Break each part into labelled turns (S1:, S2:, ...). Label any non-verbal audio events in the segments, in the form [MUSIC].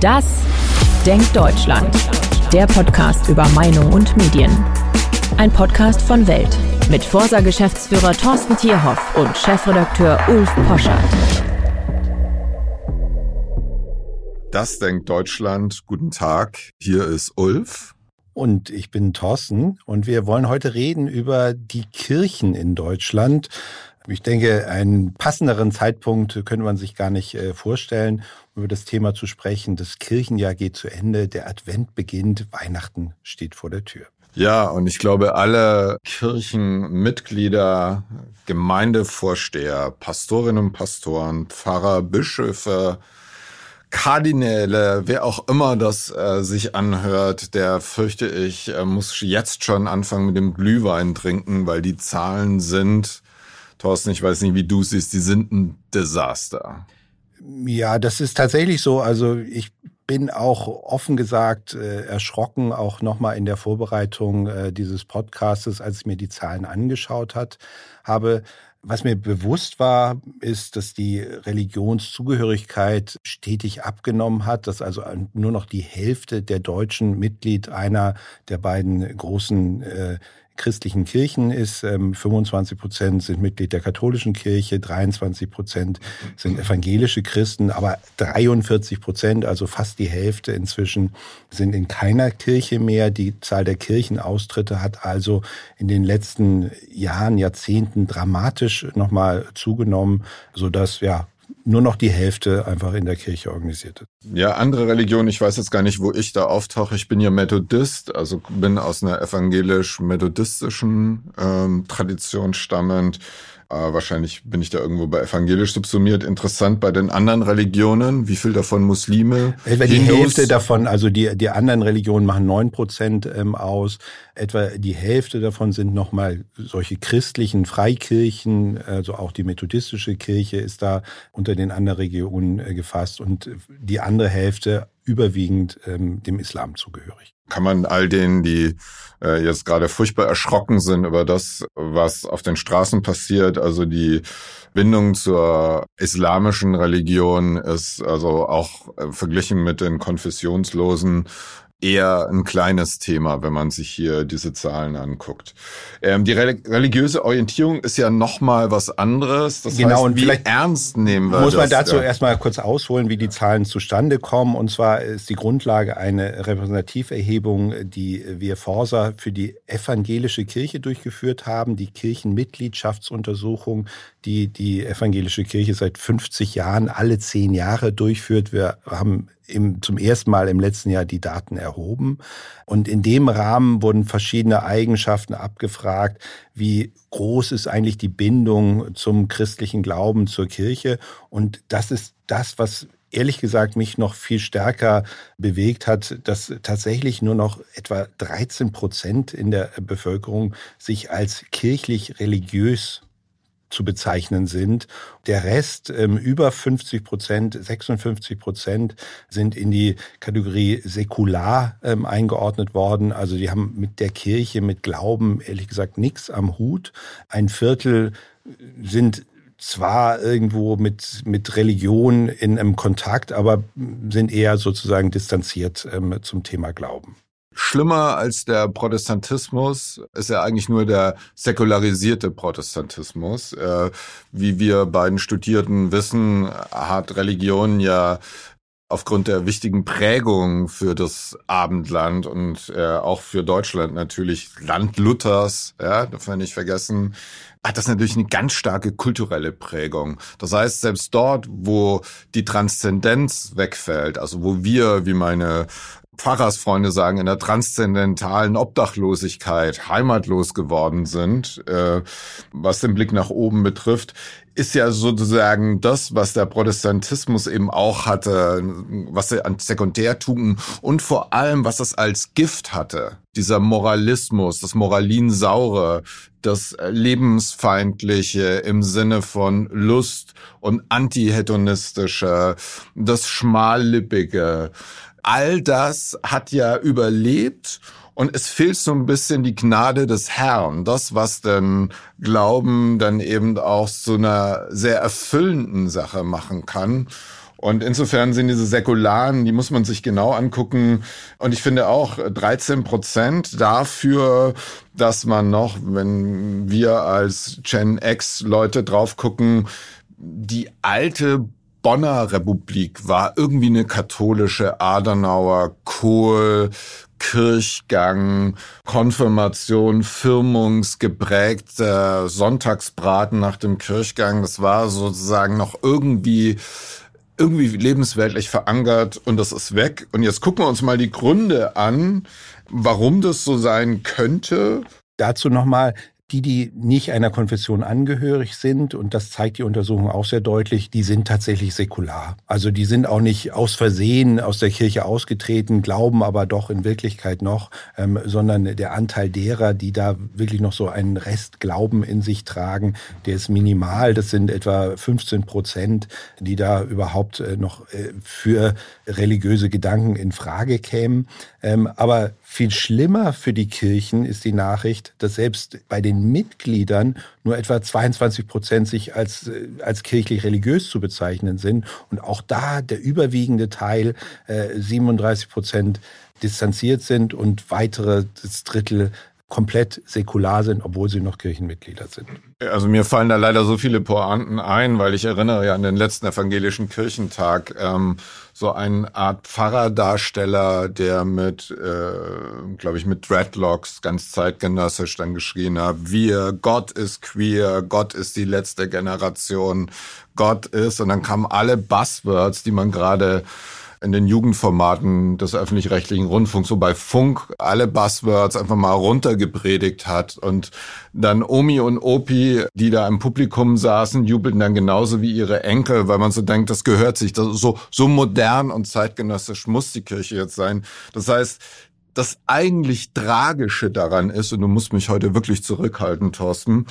S1: Das Denkt Deutschland. Der Podcast über Meinung und Medien. Ein Podcast von Welt mit Forsa-Geschäftsführer Thorsten Tierhoff und Chefredakteur Ulf Poschardt.
S2: Das denkt Deutschland. Guten Tag. Hier ist Ulf.
S3: Und ich bin Thorsten und wir wollen heute reden über die Kirchen in Deutschland. Ich denke, einen passenderen Zeitpunkt könnte man sich gar nicht äh, vorstellen, über das Thema zu sprechen. Das Kirchenjahr geht zu Ende, der Advent beginnt, Weihnachten steht vor der Tür.
S2: Ja, und ich glaube, alle Kirchenmitglieder, Gemeindevorsteher, Pastorinnen und Pastoren, Pfarrer, Bischöfe, Kardinäle, wer auch immer das äh, sich anhört, der fürchte ich, äh, muss jetzt schon anfangen mit dem Glühwein trinken, weil die Zahlen sind, Thorsten, ich weiß nicht, wie du siehst, die sind ein Desaster.
S3: Ja, das ist tatsächlich so. Also ich bin auch offen gesagt äh, erschrocken, auch nochmal in der Vorbereitung äh, dieses Podcastes, als ich mir die Zahlen angeschaut hat, habe. Was mir bewusst war, ist, dass die Religionszugehörigkeit stetig abgenommen hat, dass also nur noch die Hälfte der Deutschen Mitglied einer der beiden großen äh, christlichen Kirchen ist. 25 ähm, Prozent sind Mitglied der katholischen Kirche, 23 Prozent sind evangelische Christen, aber 43 Prozent, also fast die Hälfte inzwischen, sind in keiner Kirche mehr. Die Zahl der Kirchenaustritte hat also in den letzten Jahren, Jahrzehnten dramatisch nochmal zugenommen, sodass ja nur noch die Hälfte einfach in der Kirche organisiert ist.
S2: Ja, andere Religionen, ich weiß jetzt gar nicht, wo ich da auftauche. Ich bin ja Methodist, also bin aus einer evangelisch-methodistischen ähm, Tradition stammend. Äh, wahrscheinlich bin ich da irgendwo bei evangelisch subsumiert. Interessant bei den anderen Religionen, wie viel davon Muslime?
S3: Etwa die Hindus? Hälfte davon, also die, die anderen Religionen machen neun Prozent ähm, aus. Etwa die Hälfte davon sind nochmal solche christlichen Freikirchen, also auch die methodistische Kirche ist da unter den anderen Regionen äh, gefasst und die andere Hälfte überwiegend ähm, dem Islam zugehörig.
S2: Kann man all denen, die äh, jetzt gerade furchtbar erschrocken sind über das, was auf den Straßen passiert, also die Bindung zur islamischen Religion ist also auch äh, verglichen mit den konfessionslosen eher ein kleines Thema, wenn man sich hier diese Zahlen anguckt. Ähm, die religiöse Orientierung ist ja noch mal was anderes.
S3: Das genau, heißt, und wie vielleicht ernst nehmen wir Muss man dazu ja. erstmal kurz ausholen, wie die Zahlen zustande kommen. Und zwar ist die Grundlage eine Repräsentativerhebung, die wir Forsa für die evangelische Kirche durchgeführt haben, die Kirchenmitgliedschaftsuntersuchung, die die evangelische Kirche seit 50 Jahren alle zehn Jahre durchführt. Wir haben im, zum ersten Mal im letzten Jahr die Daten erhoben. Und in dem Rahmen wurden verschiedene Eigenschaften abgefragt, wie groß ist eigentlich die Bindung zum christlichen Glauben, zur Kirche. Und das ist das, was ehrlich gesagt mich noch viel stärker bewegt hat, dass tatsächlich nur noch etwa 13 Prozent in der Bevölkerung sich als kirchlich religiös zu bezeichnen sind. Der Rest, ähm, über 50 Prozent, 56 Prozent, sind in die Kategorie säkular ähm, eingeordnet worden. Also die haben mit der Kirche, mit Glauben ehrlich gesagt nichts am Hut. Ein Viertel sind zwar irgendwo mit, mit Religion in einem Kontakt, aber sind eher sozusagen distanziert ähm, zum Thema Glauben.
S2: Schlimmer als der Protestantismus ist ja eigentlich nur der säkularisierte Protestantismus. Äh, wie wir beiden Studierten wissen, hat Religion ja aufgrund der wichtigen Prägung für das Abendland und äh, auch für Deutschland natürlich Land Luthers, ja, darf man nicht vergessen, hat das natürlich eine ganz starke kulturelle Prägung. Das heißt, selbst dort, wo die Transzendenz wegfällt, also wo wir, wie meine Pfarrersfreunde sagen, in der transzendentalen Obdachlosigkeit heimatlos geworden sind, äh, was den Blick nach oben betrifft, ist ja sozusagen das, was der Protestantismus eben auch hatte, was er an Sekundärtugenden und vor allem, was es als Gift hatte. Dieser Moralismus, das Moralinsaure, das Lebensfeindliche im Sinne von Lust und Antihedonistische, das Schmallippige, all das hat ja überlebt und es fehlt so ein bisschen die Gnade des Herrn, das, was denn Glauben dann eben auch so einer sehr erfüllenden Sache machen kann. Und insofern sind diese Säkularen, die muss man sich genau angucken. Und ich finde auch 13 Prozent dafür, dass man noch, wenn wir als Gen X Leute drauf gucken, die alte Bonner Republik war irgendwie eine katholische Adenauer, Kohl, Kirchgang, Konfirmation, Firmungsgeprägter Sonntagsbraten nach dem Kirchgang. Das war sozusagen noch irgendwie irgendwie lebensweltlich verankert und das ist weg. Und jetzt gucken wir uns mal die Gründe an, warum das so sein könnte.
S3: Dazu nochmal, die, die nicht einer Konfession angehörig sind, und das zeigt die Untersuchung auch sehr deutlich, die sind tatsächlich säkular. Also die sind auch nicht aus Versehen aus der Kirche ausgetreten, glauben aber doch in Wirklichkeit noch, ähm, sondern der Anteil derer, die da wirklich noch so einen Rest Glauben in sich tragen, der ist minimal. Das sind etwa 15 Prozent, die da überhaupt äh, noch äh, für religiöse Gedanken in Frage kämen. Ähm, aber viel schlimmer für die Kirchen ist die Nachricht, dass selbst bei den Mitgliedern nur etwa 22 Prozent sich als, äh, als kirchlich religiös zu bezeichnen sind. Und auch da der überwiegende Teil, äh, 37 Prozent, distanziert sind und weitere das Drittel komplett säkular sind, obwohl sie noch Kirchenmitglieder sind.
S2: Also mir fallen da leider so viele Pointen ein, weil ich erinnere ja an den letzten evangelischen Kirchentag, ähm, so eine Art Pfarrerdarsteller, der mit, äh, glaube ich, mit Dreadlocks ganz zeitgenössisch dann geschrien hat, wir, Gott ist queer, Gott ist die letzte Generation, Gott ist, und dann kamen alle Buzzwords, die man gerade in den Jugendformaten des öffentlich-rechtlichen Rundfunks, so bei Funk alle Buzzwords einfach mal runtergepredigt hat und dann Omi und Opi, die da im Publikum saßen, jubelten dann genauso wie ihre Enkel, weil man so denkt, das gehört sich, das so, so modern und zeitgenössisch muss die Kirche jetzt sein. Das heißt, das eigentlich Tragische daran ist, und du musst mich heute wirklich zurückhalten, Thorsten,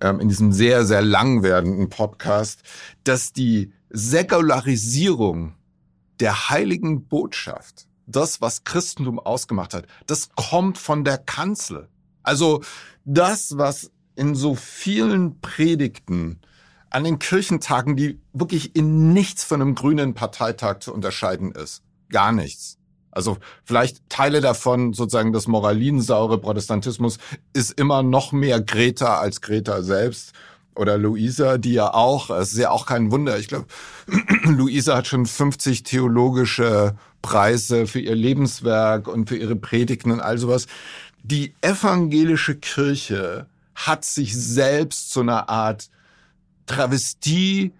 S2: ähm, in diesem sehr, sehr lang werdenden Podcast, dass die Säkularisierung der heiligen Botschaft, das, was Christentum ausgemacht hat, das kommt von der Kanzel. Also das, was in so vielen Predigten an den Kirchentagen, die wirklich in nichts von einem grünen Parteitag zu unterscheiden ist. Gar nichts. Also vielleicht Teile davon, sozusagen das moralinsaure Protestantismus, ist immer noch mehr Greta als Greta selbst oder Luisa, die ja auch, es ist ja auch kein Wunder, ich glaube, [CLEARS THROAT] Luisa hat schon 50 theologische Preise für ihr Lebenswerk und für ihre Predigten und all sowas. Die evangelische Kirche hat sich selbst zu einer Art Travestie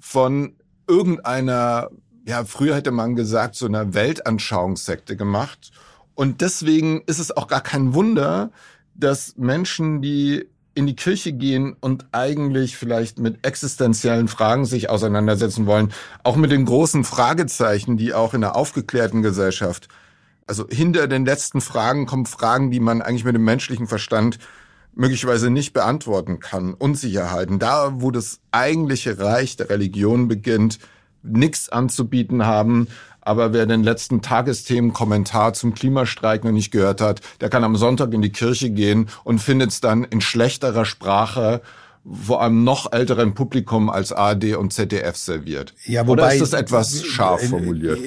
S2: von irgendeiner, ja, früher hätte man gesagt, so einer Weltanschauungssekte gemacht. Und deswegen ist es auch gar kein Wunder, dass Menschen, die in die Kirche gehen und eigentlich vielleicht mit existenziellen Fragen sich auseinandersetzen wollen, auch mit den großen Fragezeichen, die auch in der aufgeklärten Gesellschaft, also hinter den letzten Fragen kommen Fragen, die man eigentlich mit dem menschlichen Verstand möglicherweise nicht beantworten kann, Unsicherheiten. Da, wo das eigentliche Reich der Religion beginnt, nichts anzubieten haben, aber wer den letzten Tagesthemen-Kommentar zum Klimastreik noch nicht gehört hat, der kann am Sonntag in die Kirche gehen und findet es dann in schlechterer Sprache vor einem noch älteren Publikum als ARD und ZDF serviert. Ja, wobei, Oder ist das etwas scharf formuliert?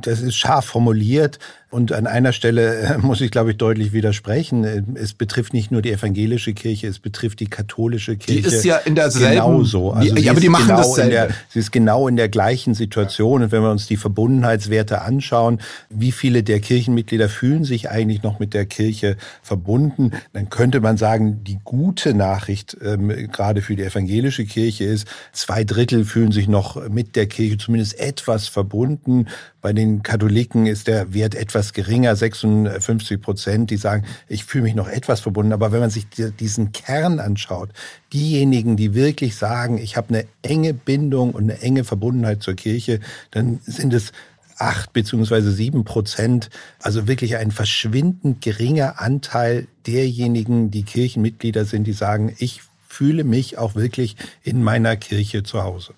S3: Das ist scharf formuliert. Und an einer Stelle äh, [LAUGHS] muss ich, glaube ich, deutlich widersprechen. Es betrifft nicht nur die evangelische Kirche, es betrifft die katholische Kirche.
S2: Die ist ja in derselben...
S3: Genauso. Also
S2: ja, aber die machen
S3: genau
S2: dasselbe.
S3: Der, sie ist genau in der gleichen Situation. Und wenn wir uns die Verbundenheitswerte anschauen, wie viele der Kirchenmitglieder fühlen sich eigentlich noch mit der Kirche verbunden, dann könnte man sagen, die gute Nachricht ähm, gerade für die evangelische Kirche ist, zwei Drittel fühlen sich noch mit der Kirche zumindest etwas verbunden. Bei den Katholiken ist der Wert etwas geringer, 56 Prozent, die sagen, ich fühle mich noch etwas verbunden. Aber wenn man sich diesen Kern anschaut, diejenigen, die wirklich sagen, ich habe eine enge Bindung und eine enge Verbundenheit zur Kirche, dann sind es acht beziehungsweise sieben Prozent, also wirklich ein verschwindend geringer Anteil derjenigen, die Kirchenmitglieder sind, die sagen, ich fühle mich auch wirklich in meiner Kirche zu Hause.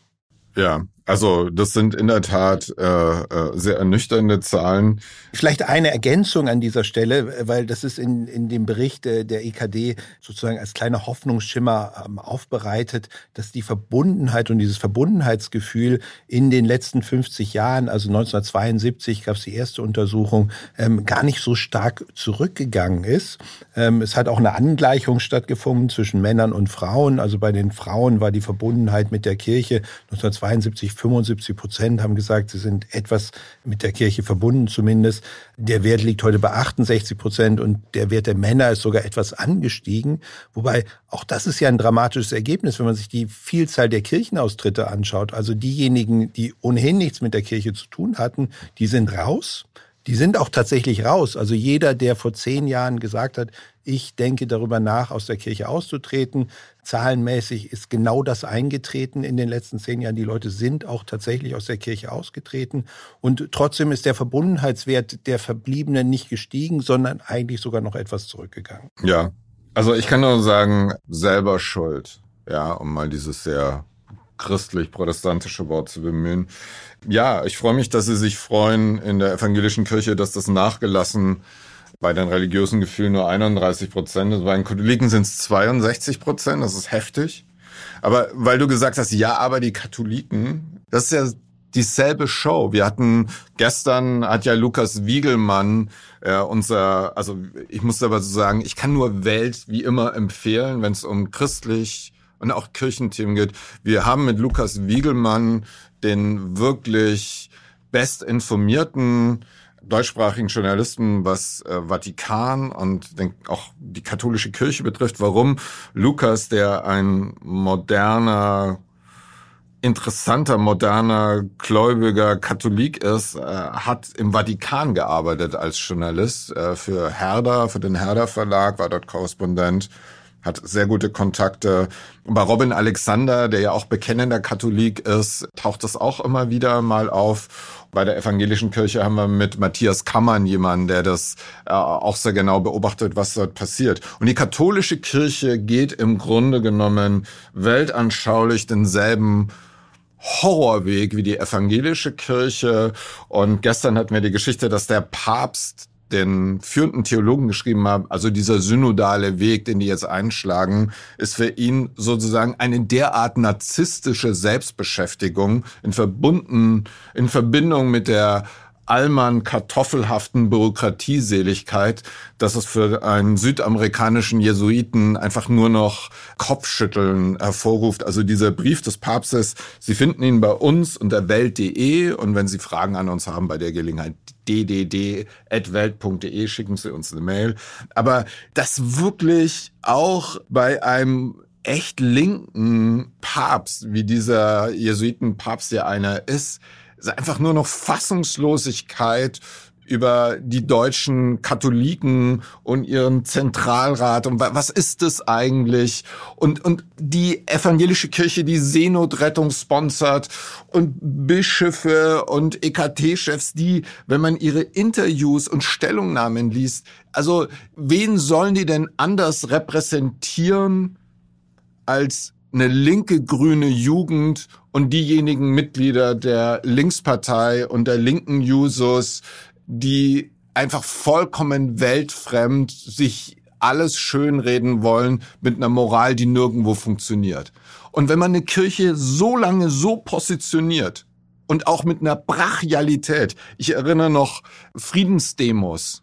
S2: Ja, Also das sind in der Tat äh, äh, sehr ernüchternde Zahlen.
S3: Vielleicht eine Ergänzung an dieser Stelle, weil das ist in, in dem Bericht der EKD sozusagen als kleiner Hoffnungsschimmer ähm, aufbereitet, dass die Verbundenheit und dieses Verbundenheitsgefühl in den letzten 50 Jahren, also 1972 gab es die erste Untersuchung, ähm, gar nicht so stark zurückgegangen ist. Ähm, es hat auch eine Angleichung stattgefunden zwischen Männern und Frauen. Also bei den Frauen war die Verbundenheit mit der Kirche 1972 75 Prozent haben gesagt, sie sind etwas mit der Kirche verbunden zumindest. Der Wert liegt heute bei 68 Prozent und der Wert der Männer ist sogar etwas angestiegen. Wobei auch das ist ja ein dramatisches Ergebnis, wenn man sich die Vielzahl der Kirchenaustritte anschaut. Also diejenigen, die ohnehin nichts mit der Kirche zu tun hatten, die sind raus. Die sind auch tatsächlich raus. Also jeder, der vor zehn Jahren gesagt hat, ich denke darüber nach, aus der Kirche auszutreten, zahlenmäßig ist genau das eingetreten in den letzten zehn Jahren. Die Leute sind auch tatsächlich aus der Kirche ausgetreten. Und trotzdem ist der Verbundenheitswert der Verbliebenen nicht gestiegen, sondern eigentlich sogar noch etwas zurückgegangen.
S2: Ja, also ich kann nur sagen, selber schuld. Ja, um mal dieses sehr christlich-protestantische Wort zu bemühen. Ja, ich freue mich, dass Sie sich freuen in der evangelischen Kirche, dass das nachgelassen bei den religiösen Gefühlen nur 31 Prozent Bei den Katholiken sind es 62 Prozent. Das ist heftig. Aber weil du gesagt hast, ja, aber die Katholiken, das ist ja dieselbe Show. Wir hatten gestern hat ja Lukas Wiegelmann äh, unser, also ich muss aber so sagen, ich kann nur Welt wie immer empfehlen, wenn es um christlich und auch Kirchenthemen geht. Wir haben mit Lukas Wiegelmann den wirklich bestinformierten deutschsprachigen Journalisten, was äh, Vatikan und auch die katholische Kirche betrifft, warum Lukas, der ein moderner, interessanter, moderner, gläubiger Katholik ist, äh, hat im Vatikan gearbeitet als Journalist äh, für Herder, für den Herder Verlag, war dort Korrespondent hat sehr gute Kontakte. Bei Robin Alexander, der ja auch bekennender Katholik ist, taucht das auch immer wieder mal auf. Bei der evangelischen Kirche haben wir mit Matthias Kammern jemanden, der das äh, auch sehr genau beobachtet, was dort passiert. Und die katholische Kirche geht im Grunde genommen weltanschaulich denselben Horrorweg wie die evangelische Kirche. Und gestern hatten wir die Geschichte, dass der Papst den führenden Theologen geschrieben haben, also dieser synodale Weg, den die jetzt einschlagen, ist für ihn sozusagen eine derart narzisstische Selbstbeschäftigung in verbunden, in Verbindung mit der Allmann kartoffelhaften Bürokratieseligkeit, dass es für einen südamerikanischen Jesuiten einfach nur noch Kopfschütteln hervorruft. Also dieser Brief des Papstes, Sie finden ihn bei uns unter welt.de und wenn Sie Fragen an uns haben bei der Gelegenheit, ddd.welt.de, schicken Sie uns eine Mail. Aber das wirklich auch bei einem echt linken Papst, wie dieser Jesuitenpapst ja einer ist, ist einfach nur noch Fassungslosigkeit über die deutschen Katholiken und ihren Zentralrat und was ist das eigentlich? Und, und die evangelische Kirche, die Seenotrettung sponsert und Bischöfe und EKT-Chefs, die, wenn man ihre Interviews und Stellungnahmen liest, also wen sollen die denn anders repräsentieren als eine linke grüne Jugend und diejenigen Mitglieder der Linkspartei und der linken Jusos, die einfach vollkommen weltfremd sich alles schönreden wollen mit einer Moral, die nirgendwo funktioniert. Und wenn man eine Kirche so lange so positioniert und auch mit einer Brachialität, ich erinnere noch Friedensdemos,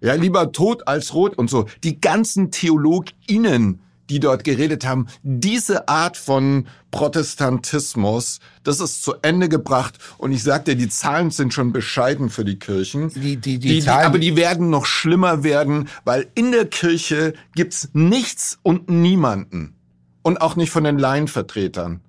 S2: ja, lieber tot als rot und so, die ganzen TheologInnen, die dort geredet haben, diese Art von Protestantismus, das ist zu Ende gebracht. Und ich sagte, die Zahlen sind schon bescheiden für die Kirchen. Die, die, die, die Zahlen, aber die werden noch schlimmer werden, weil in der Kirche gibt's nichts und niemanden. Und auch nicht von den Laienvertretern,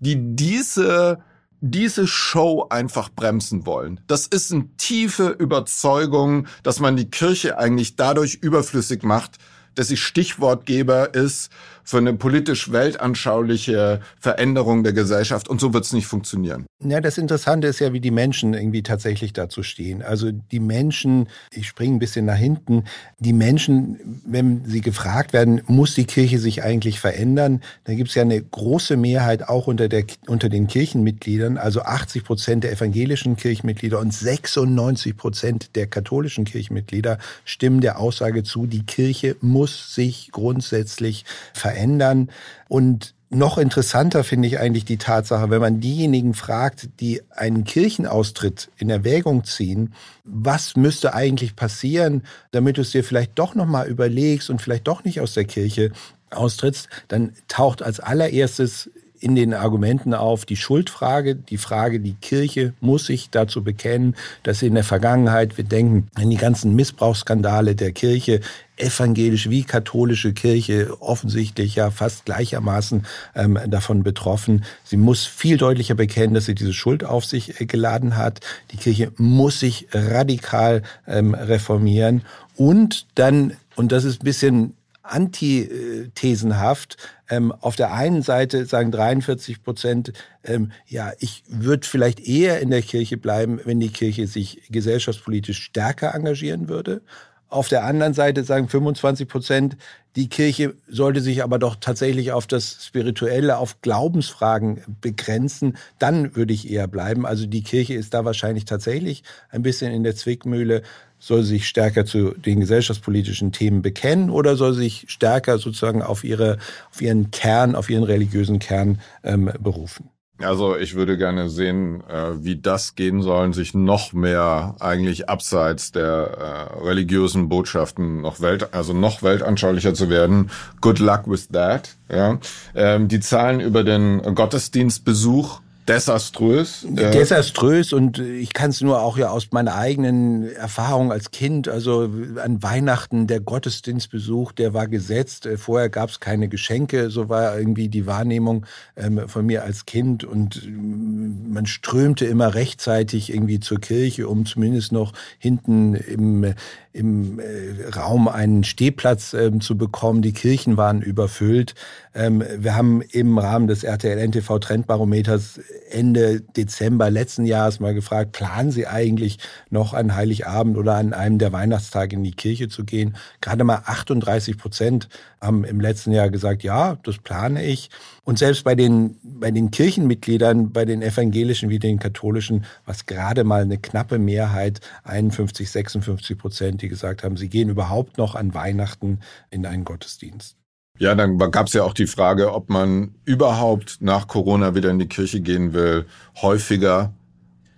S2: die diese diese Show einfach bremsen wollen. Das ist eine tiefe Überzeugung, dass man die Kirche eigentlich dadurch überflüssig macht, dass ich Stichwortgeber ist für eine politisch weltanschauliche Veränderung der Gesellschaft und so wird es nicht funktionieren.
S3: Ja, das Interessante ist ja, wie die Menschen irgendwie tatsächlich dazu stehen. Also die Menschen, ich springe ein bisschen nach hinten, die Menschen, wenn sie gefragt werden, muss die Kirche sich eigentlich verändern, dann gibt es ja eine große Mehrheit auch unter, der, unter den Kirchenmitgliedern, also 80 Prozent der evangelischen Kirchenmitglieder und 96 Prozent der katholischen Kirchenmitglieder stimmen der Aussage zu, die Kirche muss sich grundsätzlich verändern verändern. Und noch interessanter finde ich eigentlich die Tatsache, wenn man diejenigen fragt, die einen Kirchenaustritt in Erwägung ziehen, was müsste eigentlich passieren, damit du es dir vielleicht doch noch mal überlegst und vielleicht doch nicht aus der Kirche austrittst, dann taucht als allererstes in den Argumenten auf die Schuldfrage, die Frage, die Kirche muss sich dazu bekennen, dass sie in der Vergangenheit, wir denken an die ganzen Missbrauchsskandale der Kirche, evangelische wie katholische Kirche offensichtlich ja fast gleichermaßen ähm, davon betroffen. Sie muss viel deutlicher bekennen, dass sie diese Schuld auf sich äh, geladen hat. Die Kirche muss sich radikal ähm, reformieren und dann, und das ist ein bisschen antithesenhaft. Ähm, auf der einen Seite sagen 43 Prozent, ähm, ja, ich würde vielleicht eher in der Kirche bleiben, wenn die Kirche sich gesellschaftspolitisch stärker engagieren würde. Auf der anderen Seite sagen 25 Prozent, die Kirche sollte sich aber doch tatsächlich auf das Spirituelle, auf Glaubensfragen begrenzen. Dann würde ich eher bleiben. Also die Kirche ist da wahrscheinlich tatsächlich ein bisschen in der Zwickmühle soll sie sich stärker zu den gesellschaftspolitischen Themen bekennen oder soll sie sich stärker sozusagen auf, ihre, auf ihren Kern, auf ihren religiösen Kern ähm, berufen?
S2: Also ich würde gerne sehen, äh, wie das gehen soll, sich noch mehr eigentlich abseits der äh, religiösen Botschaften noch Welt, also noch weltanschaulicher zu werden. Good luck with that. Ja, ähm, die Zahlen über den Gottesdienstbesuch desaströs.
S3: Desaströs und ich kann es nur auch ja aus meiner eigenen Erfahrung als Kind, also an Weihnachten der Gottesdienstbesuch, der war gesetzt. Äh, vorher gab es keine Geschenke, so war irgendwie die Wahrnehmung ähm, von mir als Kind und äh, man strömte immer rechtzeitig irgendwie zur Kirche, um zumindest noch hinten im im äh, Raum einen Stehplatz ähm, zu bekommen. Die Kirchen waren überfüllt. Ähm, wir haben im Rahmen des RTL NTV Trendbarometers Ende Dezember letzten Jahres mal gefragt, planen Sie eigentlich noch an Heiligabend oder an einem der Weihnachtstage in die Kirche zu gehen? Gerade mal 38 Prozent haben im letzten Jahr gesagt, ja, das plane ich. Und selbst bei den, bei den Kirchenmitgliedern, bei den evangelischen wie den katholischen, was gerade mal eine knappe Mehrheit, 51, 56 Prozent, die gesagt haben, sie gehen überhaupt noch an Weihnachten in einen Gottesdienst.
S2: Ja, dann gab es ja auch die Frage, ob man überhaupt nach Corona wieder in die Kirche gehen will, häufiger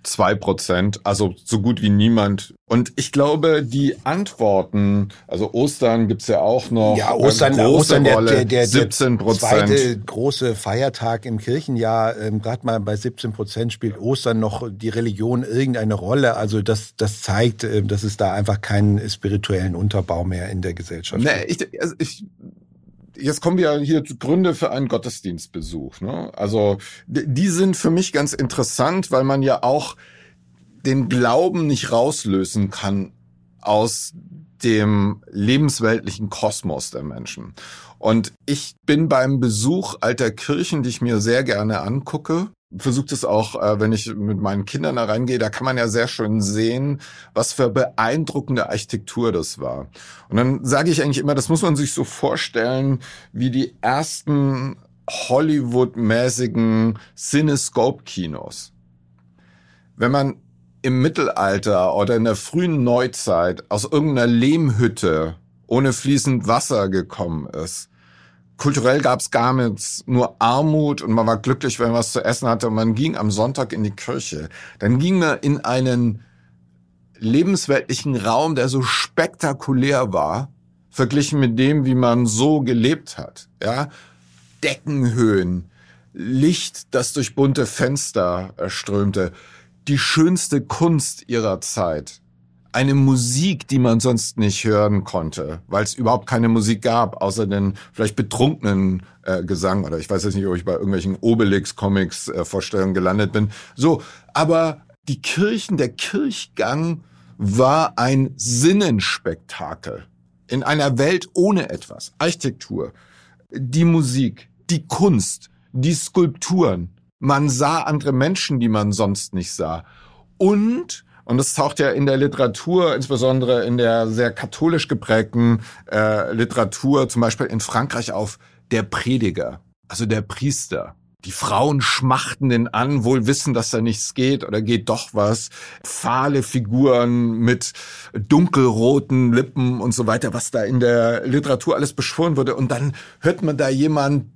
S2: zwei Prozent, also so gut wie niemand. Und ich glaube, die Antworten, also Ostern gibt's ja auch noch.
S3: Ja, Ostern, große Ostern der, der, der, 17 Prozent. zweite große Feiertag im Kirchenjahr. Ähm, Gerade mal bei 17 Prozent spielt Ostern noch die Religion irgendeine Rolle. Also das, das zeigt, äh, dass es da einfach keinen spirituellen Unterbau mehr in der Gesellschaft
S2: nee, gibt. Ich, also ich jetzt kommen wir hier Gründe für einen Gottesdienstbesuch. Ne? Also die sind für mich ganz interessant, weil man ja auch den Glauben nicht rauslösen kann aus dem lebensweltlichen Kosmos der Menschen. Und ich bin beim Besuch alter Kirchen, die ich mir sehr gerne angucke, versuche es auch, äh, wenn ich mit meinen Kindern da reingehe, da kann man ja sehr schön sehen, was für beeindruckende Architektur das war. Und dann sage ich eigentlich immer, das muss man sich so vorstellen, wie die ersten Hollywood-mäßigen Cinescope-Kinos. Wenn man im Mittelalter oder in der frühen Neuzeit aus irgendeiner Lehmhütte ohne fließend Wasser gekommen ist, kulturell gab es gar nichts, nur Armut und man war glücklich, wenn man was zu essen hatte. Und man ging am Sonntag in die Kirche. Dann ging man in einen lebensweltlichen Raum, der so spektakulär war, verglichen mit dem, wie man so gelebt hat. Ja, Deckenhöhen, Licht, das durch bunte Fenster strömte, die schönste Kunst ihrer Zeit eine Musik, die man sonst nicht hören konnte, weil es überhaupt keine Musik gab, außer den vielleicht betrunkenen äh, Gesang. Oder ich weiß jetzt nicht, ob ich bei irgendwelchen Obelix-Comics-Vorstellungen äh, gelandet bin. So, aber die Kirchen, der Kirchgang war ein Sinnenspektakel. in einer Welt ohne etwas, Architektur, die Musik, die Kunst, die Skulpturen. Man sah andere Menschen, die man sonst nicht sah. Und und das taucht ja in der Literatur, insbesondere in der sehr katholisch geprägten äh, Literatur, zum Beispiel in Frankreich auf, der Prediger, also der Priester. Die Frauen schmachten den an, wohl wissen, dass da nichts geht oder geht doch was. Fahle Figuren mit dunkelroten Lippen und so weiter, was da in der Literatur alles beschworen wurde. Und dann hört man da jemand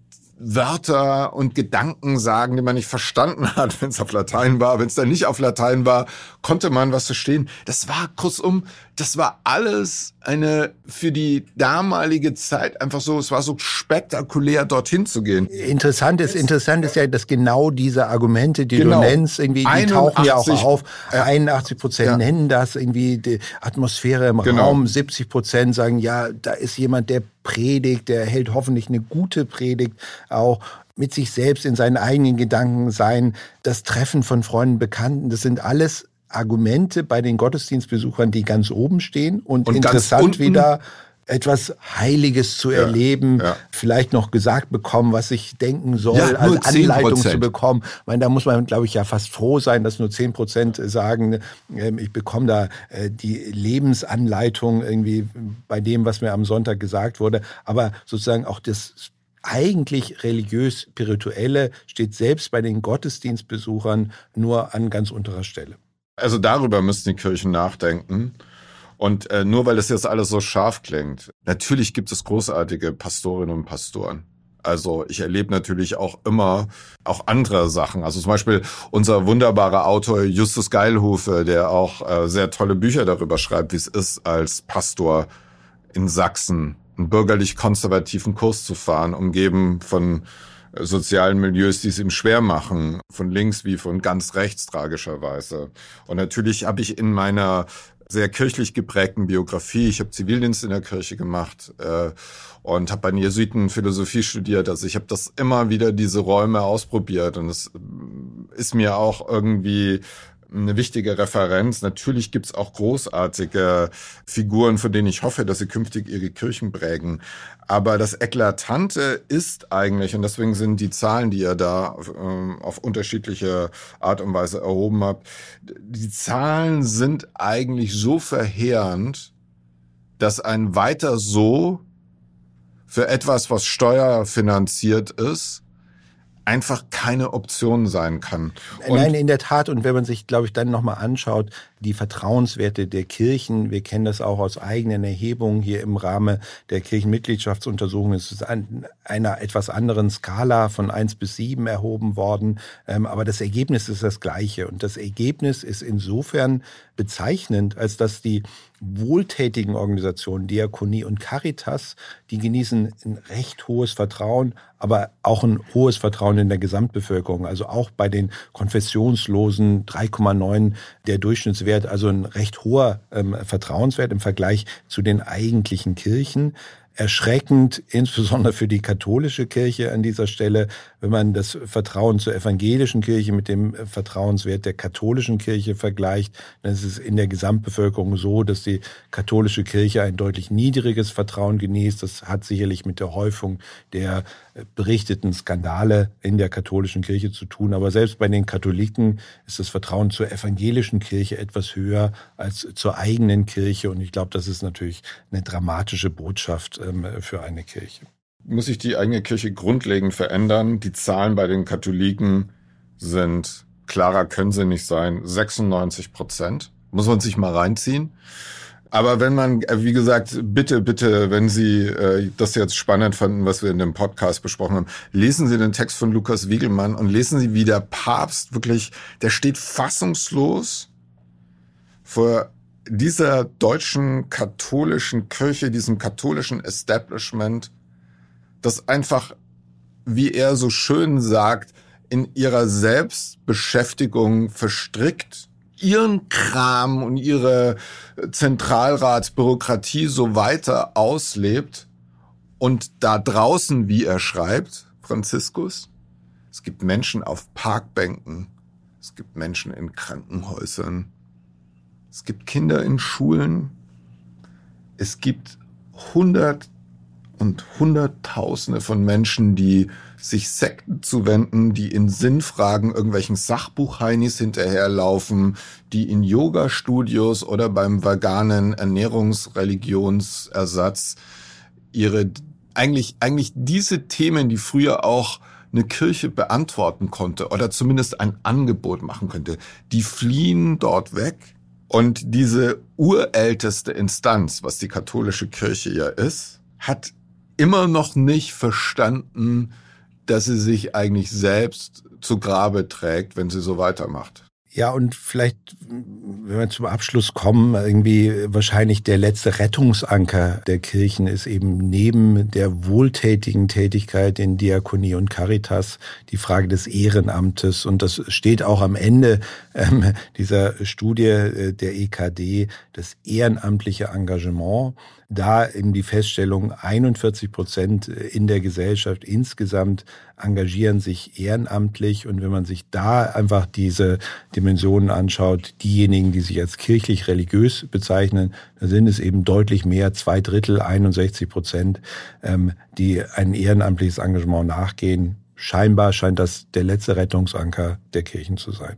S2: Wörter und Gedanken sagen, die man nicht verstanden hat, [LAUGHS] wenn es auf Latein war. Wenn es dann nicht auf Latein war, konnte man was verstehen. Das war kurzum, das war alles eine für die damalige Zeit einfach so, es war so spektakulär, dorthin zu gehen.
S3: Interessant ist, interessant ist ja, dass genau diese Argumente, die genau. du nennst, irgendwie, die 81, tauchen ja auch auf. Äh, 81 Prozent ja. nennen das irgendwie die Atmosphäre im genau. Raum. 70 Prozent sagen, ja, da ist jemand, der predigt, der hält hoffentlich eine gute Predigt auch mit sich selbst in seinen eigenen Gedanken sein, das Treffen von Freunden, Bekannten, das sind alles Argumente bei den Gottesdienstbesuchern, die ganz oben stehen und, und interessant wieder etwas Heiliges zu ja, erleben, ja. vielleicht noch gesagt bekommen, was ich denken soll, ja, als Anleitung zu bekommen. Ich meine, da muss man, glaube ich, ja fast froh sein, dass nur zehn Prozent sagen, ähm, ich bekomme da äh, die Lebensanleitung irgendwie bei dem, was mir am Sonntag gesagt wurde. Aber sozusagen auch das eigentlich religiös-spirituelle steht selbst bei den Gottesdienstbesuchern nur an ganz unterer Stelle.
S2: Also darüber müssen die Kirchen nachdenken. Und äh, nur weil das jetzt alles so scharf klingt, natürlich gibt es großartige Pastorinnen und Pastoren. Also ich erlebe natürlich auch immer auch andere Sachen. Also zum Beispiel unser wunderbarer Autor Justus Geilhufe, der auch äh, sehr tolle Bücher darüber schreibt, wie es ist, als Pastor in Sachsen einen bürgerlich-konservativen Kurs zu fahren, umgeben von sozialen Milieus, die es ihm schwer machen, von links wie von ganz rechts tragischerweise. Und natürlich habe ich in meiner sehr kirchlich geprägten Biografie, ich habe Zivildienst in der Kirche gemacht äh, und habe bei den Jesuiten Philosophie studiert. Also ich habe das immer wieder diese Räume ausprobiert und es ist mir auch irgendwie eine wichtige Referenz. Natürlich gibt's auch großartige Figuren, von denen ich hoffe, dass sie künftig ihre Kirchen prägen. Aber das Eklatante ist eigentlich, und deswegen sind die Zahlen, die ihr da äh, auf unterschiedliche Art und Weise erhoben habt, die Zahlen sind eigentlich so verheerend, dass ein weiter so für etwas, was steuerfinanziert ist, einfach keine Option sein kann.
S3: Und Nein, in der Tat. Und wenn man sich, glaube ich, dann nochmal anschaut, die Vertrauenswerte der Kirchen, wir kennen das auch aus eigenen Erhebungen hier im Rahmen der Kirchenmitgliedschaftsuntersuchung, es ist an einer etwas anderen Skala von eins bis sieben erhoben worden. Ähm, aber das Ergebnis ist das gleiche. Und das Ergebnis ist insofern bezeichnend, als dass die wohltätigen Organisationen, Diakonie und Caritas, die genießen ein recht hohes Vertrauen, aber auch ein hohes Vertrauen in der Gesamtbevölkerung. Also auch bei den Konfessionslosen 3,9 der Durchschnittswert, also ein recht hoher ähm, Vertrauenswert im Vergleich zu den eigentlichen Kirchen erschreckend, insbesondere für die katholische Kirche an dieser Stelle, wenn man das Vertrauen zur evangelischen Kirche mit dem Vertrauenswert der katholischen Kirche vergleicht, dann ist es in der Gesamtbevölkerung so, dass die katholische Kirche ein deutlich niedriges Vertrauen genießt. Das hat sicherlich mit der Häufung der berichteten Skandale in der katholischen Kirche zu tun. Aber selbst bei den Katholiken ist das Vertrauen zur evangelischen Kirche etwas höher als zur eigenen Kirche. Und ich glaube, das ist natürlich eine dramatische Botschaft für eine Kirche.
S2: Muss sich die eigene Kirche grundlegend verändern? Die Zahlen bei den Katholiken sind, klarer können sie nicht sein, 96 Prozent. Muss man sich mal reinziehen. Aber wenn man, äh, wie gesagt, bitte, bitte, wenn Sie äh, das jetzt spannend fanden, was wir in dem Podcast besprochen haben, lesen Sie den Text von Lukas Wiegelmann und lesen Sie, wie der Papst wirklich, der steht fassungslos vor dieser deutschen katholischen Kirche, diesem katholischen Establishment, das einfach, wie er so schön sagt, in ihrer Selbstbeschäftigung verstrickt ihren Kram und ihre Zentralratsbürokratie so weiter auslebt und da draußen, wie er schreibt, Franziskus, es gibt Menschen auf Parkbänken, es gibt Menschen in Krankenhäusern, es gibt Kinder in Schulen, es gibt hundert und Hunderttausende von Menschen, die sich Sekten zuwenden, die in Sinnfragen irgendwelchen Sachbuchheinis hinterherlaufen, die in Yoga-Studios oder beim veganen Ernährungsreligionsersatz ihre eigentlich, eigentlich diese Themen, die früher auch eine Kirche beantworten konnte oder zumindest ein Angebot machen könnte, die fliehen dort weg. Und diese urälteste Instanz, was die katholische Kirche ja ist, hat immer noch nicht verstanden, dass sie sich eigentlich selbst zu Grabe trägt, wenn sie so weitermacht.
S3: Ja, und vielleicht, wenn wir zum Abschluss kommen, irgendwie wahrscheinlich der letzte Rettungsanker der Kirchen ist eben neben der wohltätigen Tätigkeit in Diakonie und Caritas die Frage des Ehrenamtes. Und das steht auch am Ende ähm, dieser Studie äh, der EKD, das ehrenamtliche Engagement da eben die Feststellung, 41 Prozent in der Gesellschaft insgesamt engagieren sich ehrenamtlich. Und wenn man sich da einfach diese Dimensionen anschaut, diejenigen, die sich als kirchlich religiös bezeichnen, da sind es eben deutlich mehr, zwei Drittel, 61 Prozent, ähm, die ein ehrenamtliches Engagement nachgehen. Scheinbar scheint das der letzte Rettungsanker der Kirchen zu sein.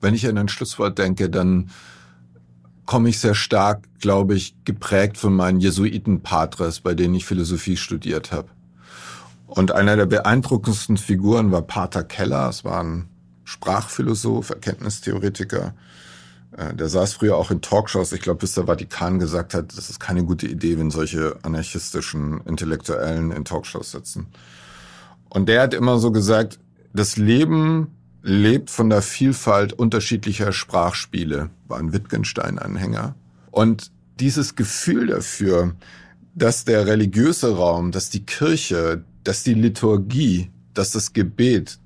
S2: Wenn ich an ein Schlusswort denke, dann komme ich sehr stark, glaube ich, geprägt von meinen Jesuitenpatres, bei denen ich Philosophie studiert habe. Und einer der beeindruckendsten Figuren war Pater Keller. Es war ein Sprachphilosoph, Erkenntnistheoretiker. Äh, der saß früher auch in Talkshows. Ich glaube, bis der Vatikan gesagt hat, das ist keine gute Idee, wenn solche anarchistischen Intellektuellen in Talkshows sitzen. Und der hat immer so gesagt, das Leben lebt von der Vielfalt unterschiedlicher Sprachspiele, war ein Wittgenstein-Anhänger. Und dieses Gefühl dafür, dass der religiöse Raum, dass die Kirche, dass die Liturgie, dass das Gebet,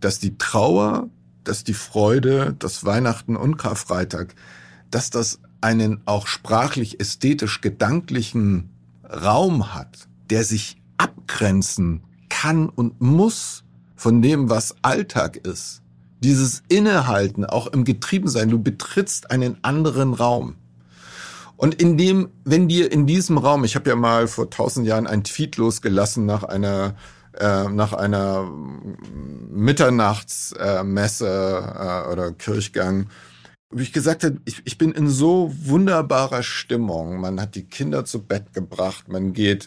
S2: dass die Trauer, dass die Freude, dass Weihnachten und Karfreitag, dass das einen auch sprachlich, ästhetisch, gedanklichen Raum hat, der sich abgrenzen kann und muss von dem, was Alltag ist. Dieses Innehalten, auch im Getriebensein, du betrittst einen anderen Raum. Und in dem, wenn dir in diesem Raum, ich habe ja mal vor tausend Jahren ein Tweet losgelassen nach einer äh, nach einer Mitternachtsmesse äh, oder Kirchgang, wie ich gesagt habe, ich, ich bin in so wunderbarer Stimmung. Man hat die Kinder zu Bett gebracht, man geht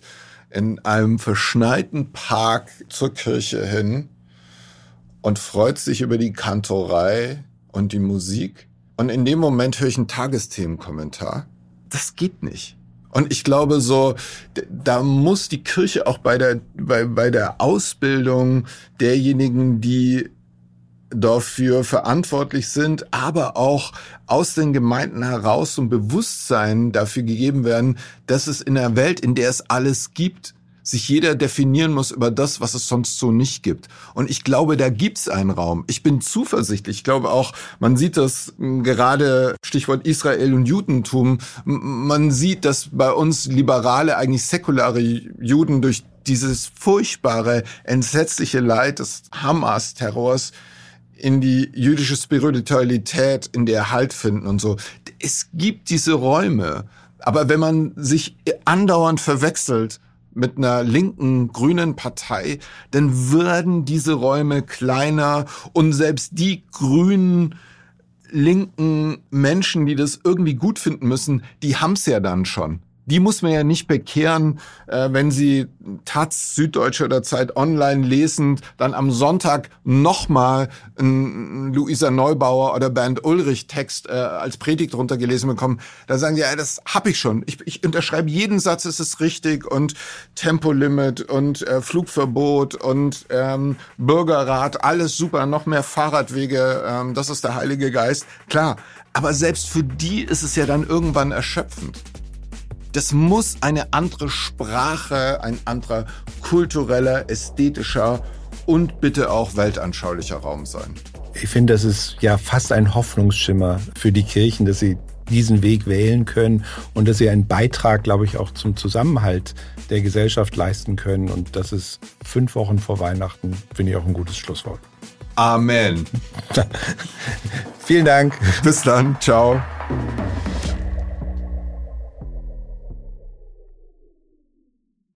S2: in einem verschneiten Park zur Kirche hin und freut sich über die Kantorei und die Musik. Und in dem Moment höre ich einen Tagesthemenkommentar. Das geht nicht. Und ich glaube so, da muss die Kirche auch bei der, bei, bei der Ausbildung derjenigen, die dafür verantwortlich sind, aber auch aus den Gemeinden heraus so ein Bewusstsein dafür gegeben werden, dass es in einer Welt, in der es alles gibt, sich jeder definieren muss über das, was es sonst so nicht gibt. Und ich glaube, da gibt's einen Raum. Ich bin zuversichtlich. Ich glaube auch, man sieht das hm, gerade Stichwort Israel und Judentum. Man sieht, dass bei uns Liberale, eigentlich säkulare Juden durch dieses furchtbare, entsetzliche Leid des Hamas-Terrors in die jüdische Spiritualität, in der Halt finden und so. Es gibt diese Räume. Aber wenn man sich andauernd verwechselt, mit einer linken grünen Partei, dann würden diese Räume kleiner und selbst die grünen linken Menschen, die das irgendwie gut finden müssen, die haben's ja dann schon die muss man ja nicht bekehren, äh, wenn sie Taz, Süddeutsche oder Zeit Online lesend dann am Sonntag nochmal einen Luisa Neubauer oder Bernd Ulrich Text äh, als Predigt runtergelesen bekommen. Da sagen sie, ja, das hab ich schon. Ich, ich unterschreibe jeden Satz, es ist richtig und Tempolimit und äh, Flugverbot und ähm, Bürgerrat, alles super, noch mehr Fahrradwege, ähm, das ist der Heilige Geist. Klar, aber selbst für die ist es ja dann irgendwann erschöpfend. Das muss eine andere Sprache, ein anderer kultureller, ästhetischer und bitte auch weltanschaulicher Raum sein.
S3: Ich finde, das ist ja fast ein Hoffnungsschimmer für die Kirchen, dass sie diesen Weg wählen können und dass sie einen Beitrag, glaube ich, auch zum Zusammenhalt der Gesellschaft leisten können. Und das ist fünf Wochen vor Weihnachten, finde ich auch ein gutes Schlusswort.
S2: Amen. [LAUGHS]
S3: Vielen Dank.
S2: Bis dann. Ciao.